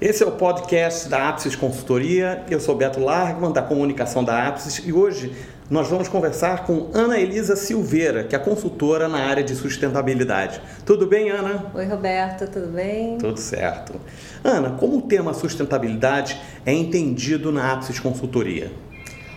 Esse é o podcast da Apsis Consultoria. Eu sou Beto Largman, da comunicação da Apsis, e hoje nós vamos conversar com Ana Elisa Silveira, que é consultora na área de sustentabilidade. Tudo bem, Ana? Oi, Roberto, tudo bem? Tudo certo. Ana, como o tema sustentabilidade é entendido na Apsis Consultoria?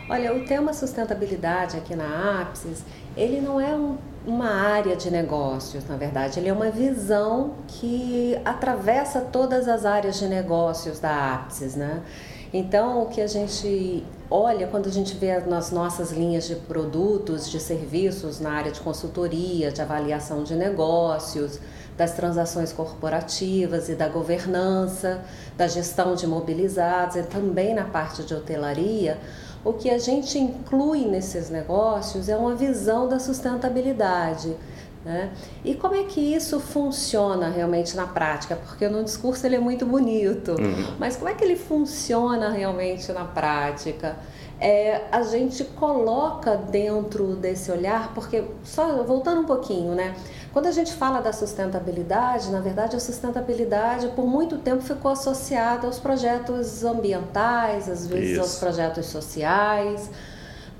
Olha, o tema sustentabilidade aqui na Apsis, ele não é um uma área de negócios, na verdade, ele é uma visão que atravessa todas as áreas de negócios da Apsis, né? Então, o que a gente olha quando a gente vê nas nossas linhas de produtos, de serviços na área de consultoria, de avaliação de negócios, das transações corporativas e da governança, da gestão de mobilizados e também na parte de hotelaria, o que a gente inclui nesses negócios é uma visão da sustentabilidade. Né? E como é que isso funciona realmente na prática? Porque no discurso ele é muito bonito, uhum. mas como é que ele funciona realmente na prática? É, a gente coloca dentro desse olhar, porque só voltando um pouquinho, né? Quando a gente fala da sustentabilidade, na verdade a sustentabilidade por muito tempo ficou associada aos projetos ambientais, às vezes Isso. aos projetos sociais,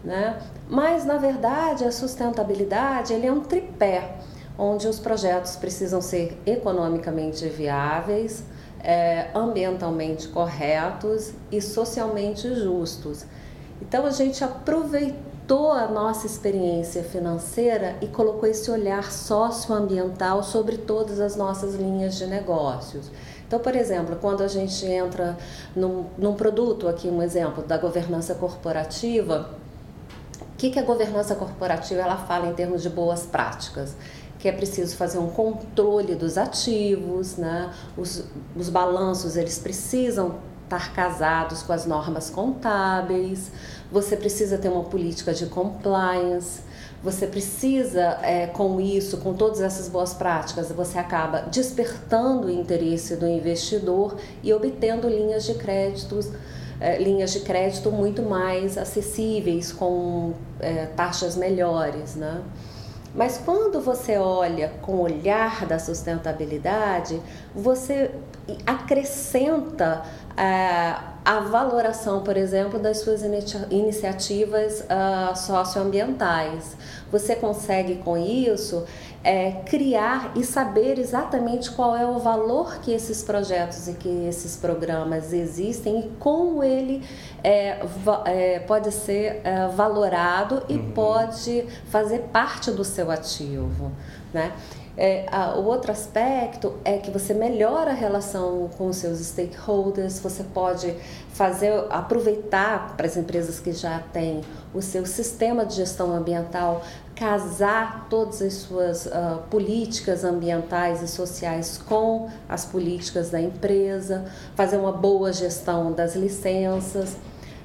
né? Mas na verdade a sustentabilidade ele é um tripé onde os projetos precisam ser economicamente viáveis, é, ambientalmente corretos e socialmente justos. Então a gente aproveitou adaptou a nossa experiência financeira e colocou esse olhar socioambiental sobre todas as nossas linhas de negócios. Então, por exemplo, quando a gente entra num, num produto, aqui um exemplo da governança corporativa, o que, que a governança corporativa ela fala em termos de boas práticas? que é preciso fazer um controle dos ativos, né? os, os balanços eles precisam estar casados com as normas contábeis, você precisa ter uma política de compliance, você precisa, é, com isso, com todas essas boas práticas, você acaba despertando o interesse do investidor e obtendo linhas de créditos. É, linhas de crédito muito mais acessíveis, com é, taxas melhores. Né? Mas quando você olha com o olhar da sustentabilidade, você acrescenta a valoração, por exemplo, das suas iniciativas uh, socioambientais. Você consegue com isso é, criar e saber exatamente qual é o valor que esses projetos e que esses programas existem e como ele é, é, pode ser é, valorado e uhum. pode fazer parte do seu ativo. Né? É, a, o outro aspecto é que você melhora a relação com os seus stakeholders, você pode fazer, aproveitar para as empresas que já têm o seu sistema de gestão ambiental, casar todas as suas uh, políticas ambientais e sociais com as políticas da empresa, fazer uma boa gestão das licenças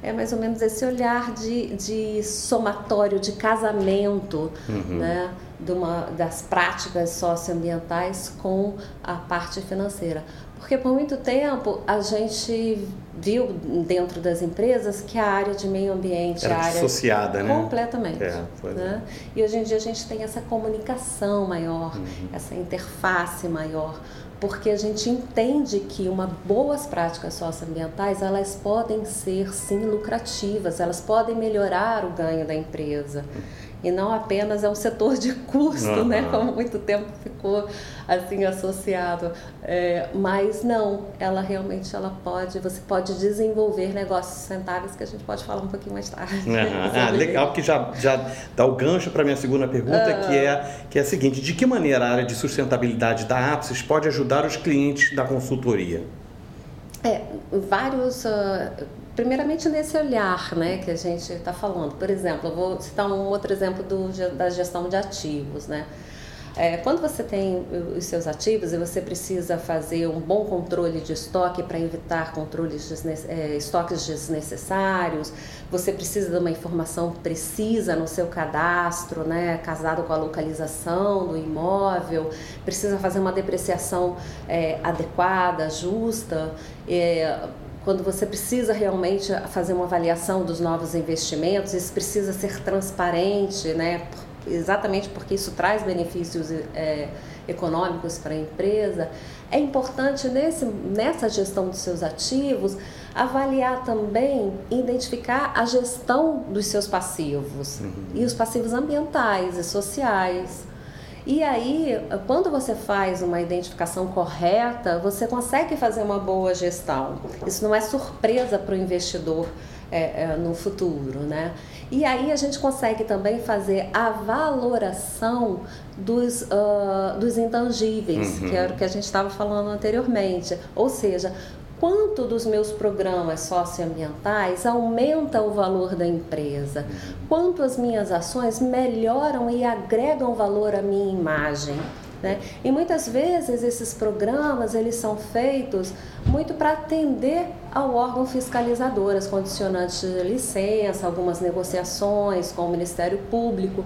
é mais ou menos esse olhar de, de somatório, de casamento, uhum. né? De uma, das práticas socioambientais com a parte financeira. Porque por muito tempo a gente viu dentro das empresas que a área de meio ambiente, Era a área associada, né? Completamente. É, né? E hoje em dia a gente tem essa comunicação maior, uhum. essa interface maior porque a gente entende que uma boas práticas socioambientais elas podem ser sim lucrativas, elas podem melhorar o ganho da empresa e não apenas é um setor de custo, uhum. né, como muito tempo ficou assim associado, é, mas não, ela realmente ela pode, você pode desenvolver negócios sustentáveis que a gente pode falar um pouquinho mais tarde. Uhum. ah, legal, que já, já dá o gancho para minha segunda pergunta, uhum. que é que é a seguinte: de que maneira a área de sustentabilidade da Apsis pode ajudar os clientes da consultoria? É, vários uh, primeiramente nesse olhar né, que a gente está falando. Por exemplo, eu vou citar um outro exemplo do, da gestão de ativos. Né? É, quando você tem os seus ativos e você precisa fazer um bom controle de estoque para evitar controles desne é, estoques desnecessários, você precisa de uma informação precisa no seu cadastro, né, casado com a localização do imóvel, precisa fazer uma depreciação é, adequada, justa. Quando você precisa realmente fazer uma avaliação dos novos investimentos, isso precisa ser transparente, né? exatamente porque isso traz benefícios é, econômicos para a empresa, é importante nesse, nessa gestão dos seus ativos avaliar também, identificar a gestão dos seus passivos uhum. e os passivos ambientais e sociais. E aí, quando você faz uma identificação correta, você consegue fazer uma boa gestão. Isso não é surpresa para o investidor é, é, no futuro, né? E aí a gente consegue também fazer a valoração dos, uh, dos intangíveis, uhum. que era o que a gente estava falando anteriormente. Ou seja, quanto dos meus programas socioambientais aumenta o valor da empresa, quanto as minhas ações melhoram e agregam valor à minha imagem. Né? E muitas vezes esses programas eles são feitos muito para atender ao órgão fiscalizador, as condicionantes de licença, algumas negociações com o Ministério Público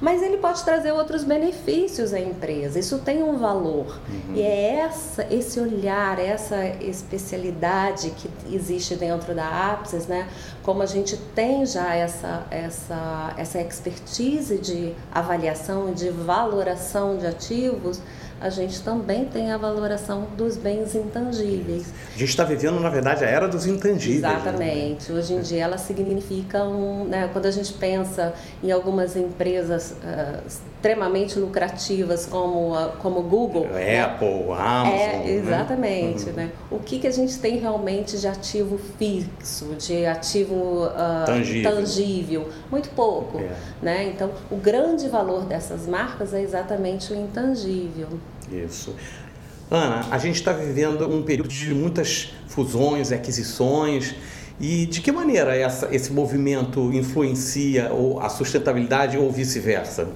mas ele pode trazer outros benefícios à empresa. Isso tem um valor. Uhum. E é essa, esse olhar, essa especialidade que existe dentro da Apsis, né? Como a gente tem já essa, essa, essa expertise de avaliação, de valoração de ativos, a gente também tem a valoração dos bens intangíveis. A gente está vivendo, na verdade, a era dos intangíveis. Né? Exatamente. Né? Hoje em dia ela significa um. Né, quando a gente pensa em algumas empresas uh, extremamente lucrativas como, a, como Google. Né? Apple, né? Amazon. É, exatamente. Né? né? O que, que a gente tem realmente de ativo fixo, de ativo uh, tangível. tangível? Muito pouco. É. Né? Então, o grande valor dessas marcas é exatamente o intangível. Isso. Ana, a gente está vivendo um período de muitas fusões, aquisições. E de que maneira essa, esse movimento influencia ou a sustentabilidade ou vice-versa?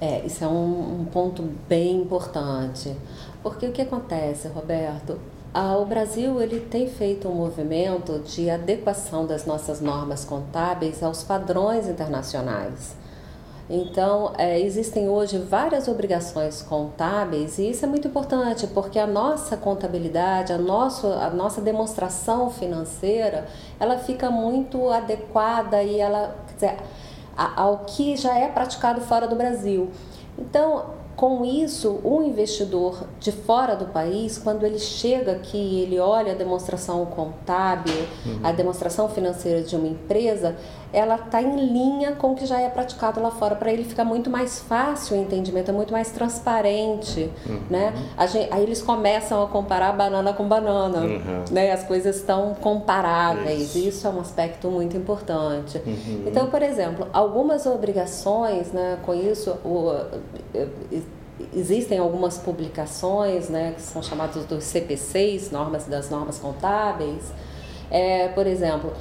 É, isso é um, um, ponto bem importante. Porque o que acontece, Roberto? Ah, o Brasil ele tem feito um movimento de adequação das nossas normas contábeis aos padrões internacionais. Então, é, existem hoje várias obrigações contábeis e isso é muito importante porque a nossa contabilidade, a, nosso, a nossa demonstração financeira, ela fica muito adequada e ela, quer dizer, ao que já é praticado fora do Brasil. Então, com isso, o investidor de fora do país, quando ele chega aqui, ele olha a demonstração contábil, uhum. a demonstração financeira de uma empresa, ela está em linha com o que já é praticado lá fora. Para ele fica muito mais fácil o entendimento, é muito mais transparente. Uhum. Né? Gente, aí eles começam a comparar banana com banana. Uhum. Né? As coisas estão comparáveis. Isso. Isso é um aspecto muito importante. Uhum. Então, por exemplo, algumas obrigações né, com isso. O, existem algumas publicações, né, que são chamadas dos CPCs, normas das normas contábeis. É, por exemplo,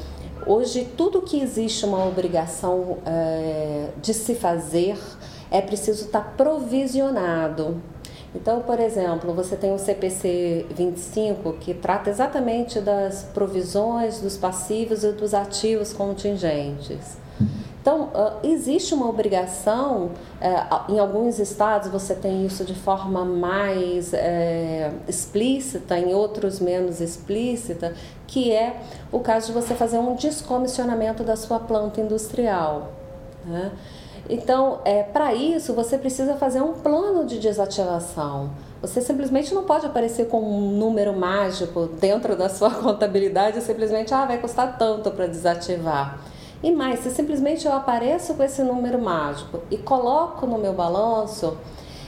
hoje tudo que existe uma obrigação é, de se fazer é preciso estar provisionado. Então, por exemplo, você tem o CPC 25 que trata exatamente das provisões dos passivos e dos ativos contingentes. Então, existe uma obrigação, é, em alguns estados você tem isso de forma mais é, explícita, em outros menos explícita, que é o caso de você fazer um descomissionamento da sua planta industrial. Né? Então, é, para isso, você precisa fazer um plano de desativação. Você simplesmente não pode aparecer com um número mágico dentro da sua contabilidade simplesmente, ah, vai custar tanto para desativar. E mais, se simplesmente eu apareço com esse número mágico e coloco no meu balanço,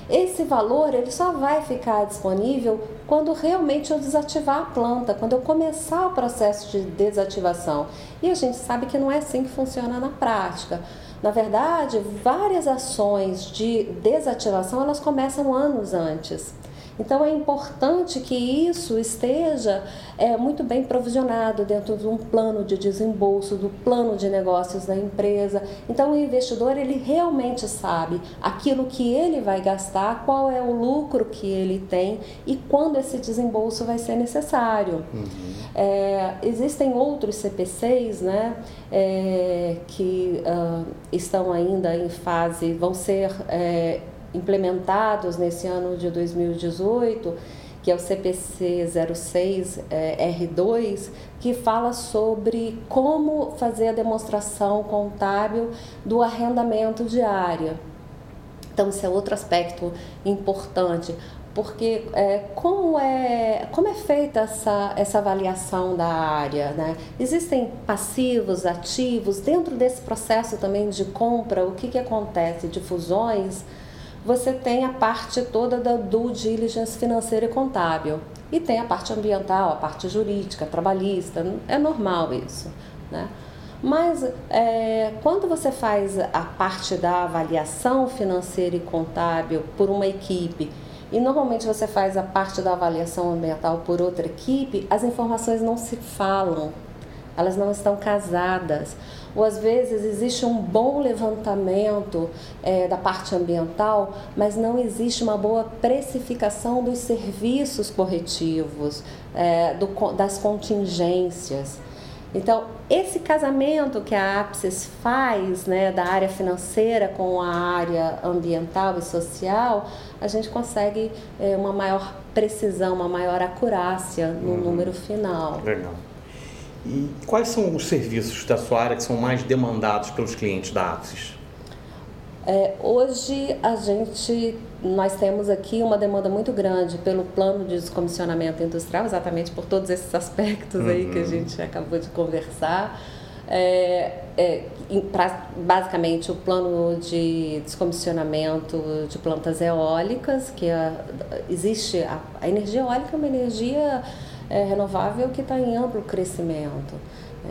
esse valor ele só vai ficar disponível quando realmente eu desativar a planta, quando eu começar o processo de desativação. E a gente sabe que não é assim que funciona na prática. Na verdade, várias ações de desativação elas começam anos antes. Então é importante que isso esteja é, muito bem provisionado dentro de um plano de desembolso, do plano de negócios da empresa. Então o investidor ele realmente sabe aquilo que ele vai gastar, qual é o lucro que ele tem e quando esse desembolso vai ser necessário. Uhum. É, existem outros CPCs né, é, que uh, estão ainda em fase, vão ser é, implementados nesse ano de 2018, que é o CPC 06 é, R2, que fala sobre como fazer a demonstração contábil do arrendamento diário. Então, esse é outro aspecto importante, porque é, como, é, como é feita essa, essa avaliação da área? Né? Existem passivos, ativos, dentro desse processo também de compra, o que, que acontece? De fusões, você tem a parte toda da due diligence financeira e contábil. E tem a parte ambiental, a parte jurídica, trabalhista, é normal isso. Né? Mas é, quando você faz a parte da avaliação financeira e contábil por uma equipe e normalmente você faz a parte da avaliação ambiental por outra equipe, as informações não se falam, elas não estão casadas. Ou às vezes existe um bom levantamento é, da parte ambiental, mas não existe uma boa precificação dos serviços corretivos, é, do, das contingências. Então, esse casamento que a Apsis faz, né, da área financeira com a área ambiental e social, a gente consegue é, uma maior precisão, uma maior acurácia no uhum. número final. Legal. E quais são os serviços da sua área que são mais demandados pelos clientes da Apsis? É, hoje a gente, nós temos aqui uma demanda muito grande pelo plano de descomissionamento industrial, exatamente por todos esses aspectos uhum. aí que a uhum. gente acabou de conversar. É, é, basicamente o plano de descomissionamento de plantas eólicas, que a, existe a, a, energia eólica é uma energia é, renovável que está em amplo crescimento.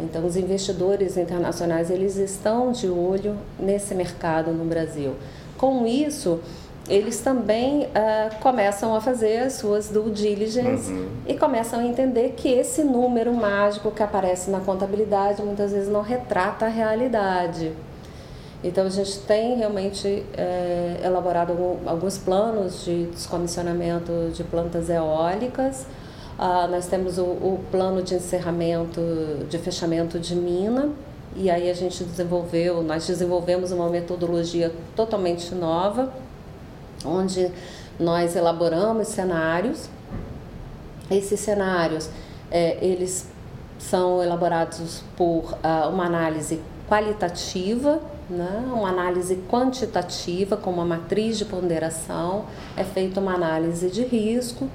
Então, os investidores internacionais eles estão de olho nesse mercado no Brasil. Com isso, eles também uh, começam a fazer as suas due diligence uhum. e começam a entender que esse número mágico que aparece na contabilidade muitas vezes não retrata a realidade. Então a gente tem realmente é, elaborado alguns planos de descomissionamento de plantas eólicas Uh, nós temos o, o, plano de encerramento, de fechamento de mina, e aí a gente desenvolveu, nós desenvolvemos uma metodologia totalmente nova, onde nós elaboramos cenários. Esses cenários, é, eles são elaborados por uh, uma análise qualitativa, né? uma análise quantitativa com uma matriz de ponderação, é feita uma análise de risco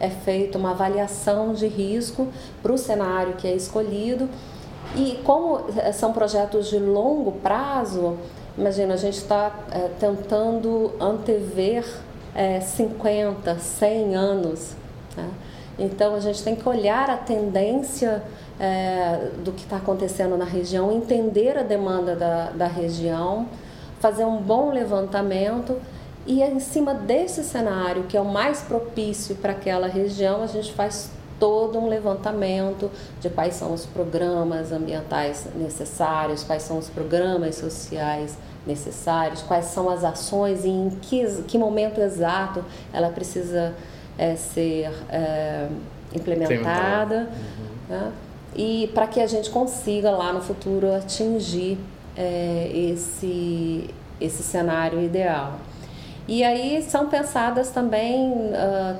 é feita uma avaliação de risco para o cenário que é escolhido. E como eh, são projetos de longo prazo, imagina, a gente está é, tentando antever é, 50, 100 anos. Né? Então a gente tem que olhar a tendência é, do que está acontecendo na região, entender a demanda da, da região, fazer um bom levantamento e em cima desse cenário, que é o mais propício para aquela região, a gente faz todo um levantamento de quais são os programas ambientais necessários, quais são os programas sociais necessários, quais são as ações e em que, que momento exato ela precisa é, ser é, implementada. Uhum. Né? E para que a gente consiga lá no futuro atingir é, esse, esse cenário ideal. E aí são pensadas também, uh,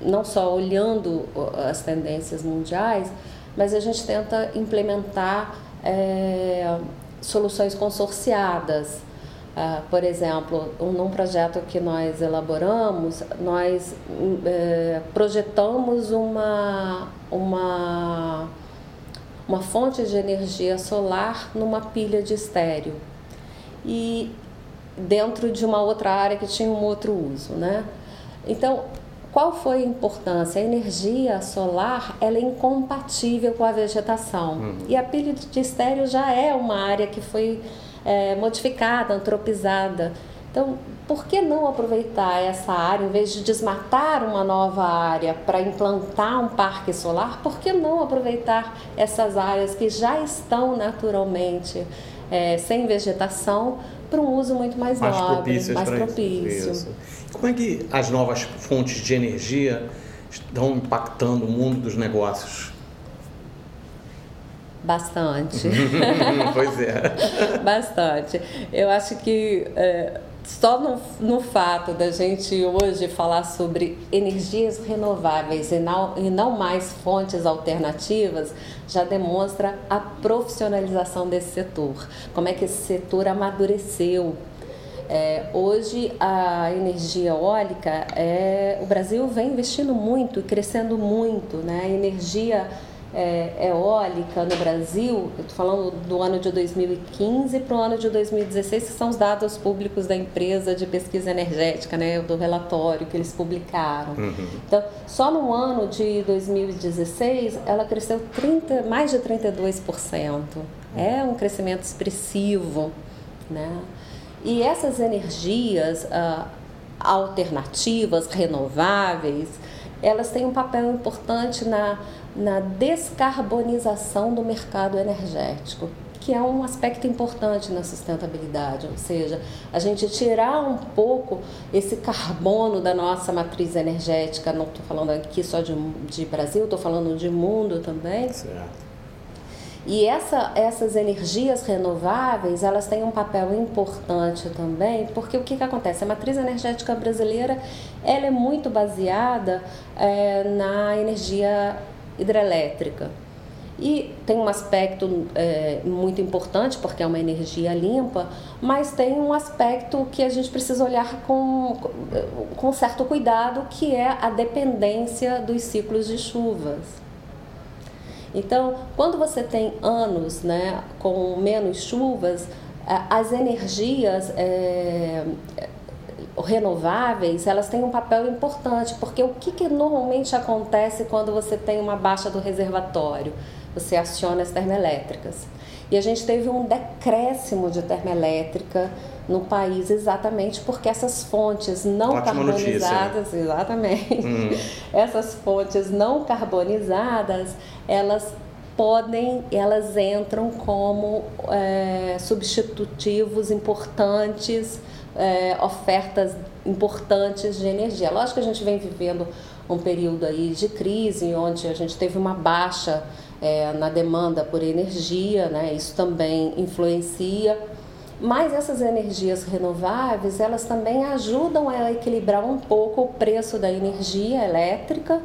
não só olhando as tendências mundiais, mas a gente tenta implementar é, soluções consorciadas. Uh, por exemplo, um, num projeto que nós elaboramos, nós é, projetamos uma, uma, uma fonte de energia solar numa pilha de estéreo. E dentro de uma outra área que tinha um outro uso, né? Então, qual foi a importância? A energia solar ela é incompatível com a vegetação. Uhum. E a pilha de estéreo já é uma área que foi é, modificada, antropizada. Então, por que não aproveitar essa área, em vez de desmatar uma nova área para implantar um parque solar, por que não aproveitar essas áreas que já estão naturalmente é, sem vegetação para um uso muito mais, mais nobre, mais propício. Isso. Como é que as novas fontes de energia estão impactando o mundo dos negócios? Bastante. pois é. Bastante. Eu acho que é, só no, no fato da gente hoje falar sobre energias renováveis e não, e não mais fontes alternativas já demonstra a profissionalização desse setor. Como é que esse setor amadureceu. É, hoje a energia eólica, é, o Brasil vem investindo muito e crescendo muito, né? A energia é, eólica no Brasil, eu estou falando do ano de 2015 para o ano de 2016, que são os dados públicos da empresa de pesquisa energética, né, do relatório que eles publicaram. Uhum. Então, só no ano de 2016, ela cresceu 30, mais de 32%. É um crescimento expressivo. Né? E essas energias ah, alternativas, renováveis, elas têm um papel importante na na descarbonização do mercado energético, que é um aspecto importante na sustentabilidade, ou seja, a gente tirar um pouco esse carbono da nossa matriz energética, não estou falando aqui só de, de Brasil, estou falando de mundo também. Certo. E essa, essas energias renováveis, elas têm um papel importante também, porque o que, que acontece? A matriz energética brasileira, ela é muito baseada é, na energia hidrelétrica. E tem um aspecto é, muito importante, porque é uma energia limpa, mas tem um aspecto que a gente precisa olhar com, com certo cuidado, que é a dependência dos ciclos de chuvas. Então, quando você tem anos né, com menos chuvas, as energias é, renováveis, elas têm um papel importante, porque o que, que normalmente acontece quando você tem uma baixa do reservatório? Você aciona as termoelétricas. E a gente teve um decréscimo de termoelétrica no país exatamente porque essas fontes não Ótima carbonizadas, notícia. exatamente, hum. essas fontes não carbonizadas, elas podem, elas entram como é, substitutivos importantes é, ofertas importantes de energia. Lógico que a gente vem vivendo um período aí de crise, onde a gente teve uma baixa é, na demanda por energia, né? isso também influencia. Mas essas energias renováveis, elas também ajudam a equilibrar um pouco o preço da energia elétrica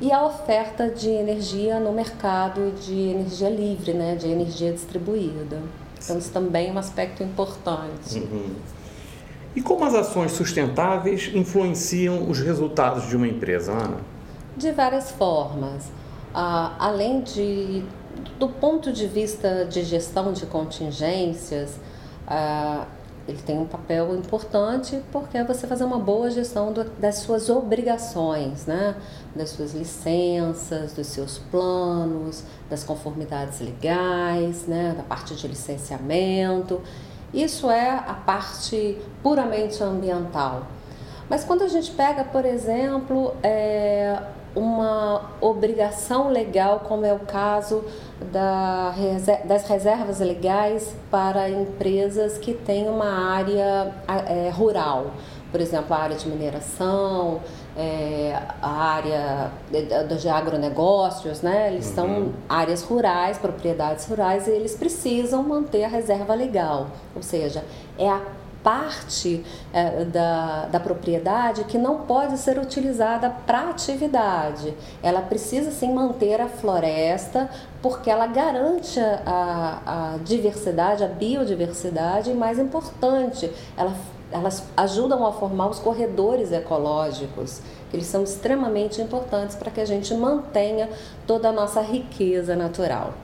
e a oferta de energia no mercado de energia livre, né? de energia distribuída. Então, isso também é um aspecto importante. Uhum. E como as ações sustentáveis influenciam os resultados de uma empresa, Ana? De várias formas. Ah, além de, do ponto de vista de gestão de contingências, ah, ele tem um papel importante porque é você fazer uma boa gestão do, das suas obrigações, né? das suas licenças, dos seus planos, das conformidades legais, né? da parte de licenciamento. Isso é a parte puramente ambiental. Mas quando a gente pega, por exemplo, é, uma obrigação legal, como é o caso da, das reservas legais para empresas que têm uma área é, rural, por exemplo, a área de mineração, é, a área de, de agronegócios, né? Eles uhum. são áreas rurais, propriedades rurais, e eles precisam manter a reserva legal. Ou seja, é a parte é, da, da propriedade que não pode ser utilizada para atividade. Ela precisa sim manter a floresta, porque ela garante a, a diversidade, a biodiversidade, e mais importante, ela elas ajudam a formar os corredores ecológicos, que eles são extremamente importantes para que a gente mantenha toda a nossa riqueza natural.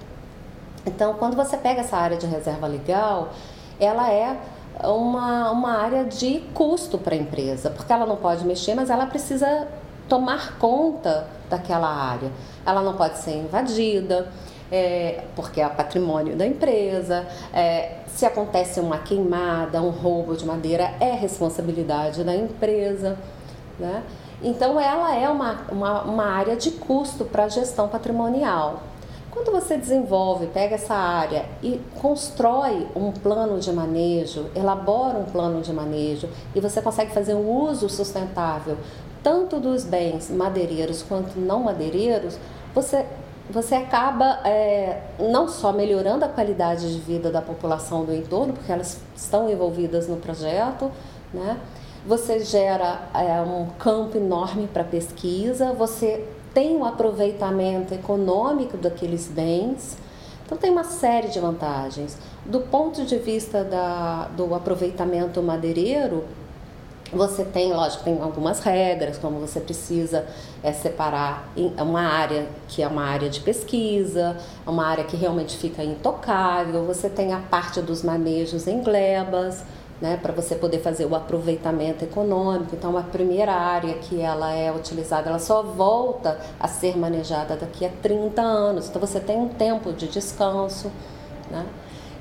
Então, quando você pega essa área de reserva legal, ela é uma, uma área de custo para a empresa, porque ela não pode mexer, mas ela precisa tomar conta daquela área. Ela não pode ser invadida, é, porque é patrimônio da empresa. É, se acontece uma queimada, um roubo de madeira, é responsabilidade da empresa. Né? Então, ela é uma, uma, uma área de custo para a gestão patrimonial. Quando você desenvolve, pega essa área e constrói um plano de manejo, elabora um plano de manejo e você consegue fazer um uso sustentável tanto dos bens madeireiros quanto não madeireiros, você você acaba é, não só melhorando a qualidade de vida da população do entorno, porque elas estão envolvidas no projeto, né? Você gera é, um campo enorme para pesquisa, você tem um aproveitamento econômico daqueles bens. Então tem uma série de vantagens. Do ponto de vista da, do aproveitamento madeireiro, você tem, lógico, tem algumas regras, como você precisa é, separar uma área que é uma área de pesquisa, uma área que realmente fica intocável, você tem a parte dos manejos em glebas, né, para você poder fazer o aproveitamento econômico. Então, a primeira área que ela é utilizada, ela só volta a ser manejada daqui a 30 anos. Então, você tem um tempo de descanso, né?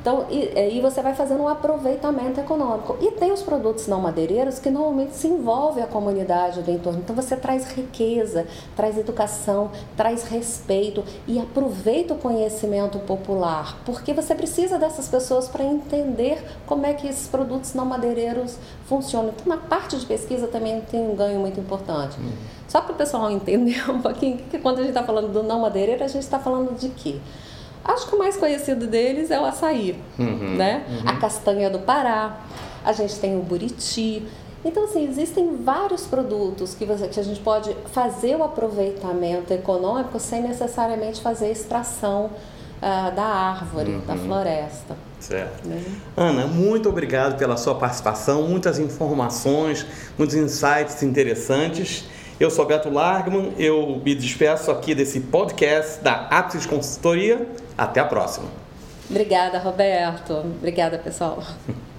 Então, e, e você vai fazendo um aproveitamento econômico. E tem os produtos não madeireiros que normalmente se envolve a comunidade do entorno. Então, você traz riqueza, traz educação, traz respeito e aproveita o conhecimento popular, porque você precisa dessas pessoas para entender como é que esses produtos não madeireiros funcionam. Então, na parte de pesquisa também tem um ganho muito importante. Uhum. Só para o pessoal entender um pouquinho que quando a gente está falando do não madeireiro, a gente está falando de quê? Acho que o mais conhecido deles é o açaí, uhum, né? Uhum. A castanha do Pará, a gente tem o buriti. Então, assim, existem vários produtos que, você, que a gente pode fazer o aproveitamento econômico sem necessariamente fazer extração uh, da árvore, uhum. da floresta. Certo. Né? Ana, muito obrigado pela sua participação, muitas informações, muitos insights interessantes. Eu sou Beto Largman, eu me despeço aqui desse podcast da Apsis Consultoria. Até a próxima. Obrigada, Roberto. Obrigada, pessoal.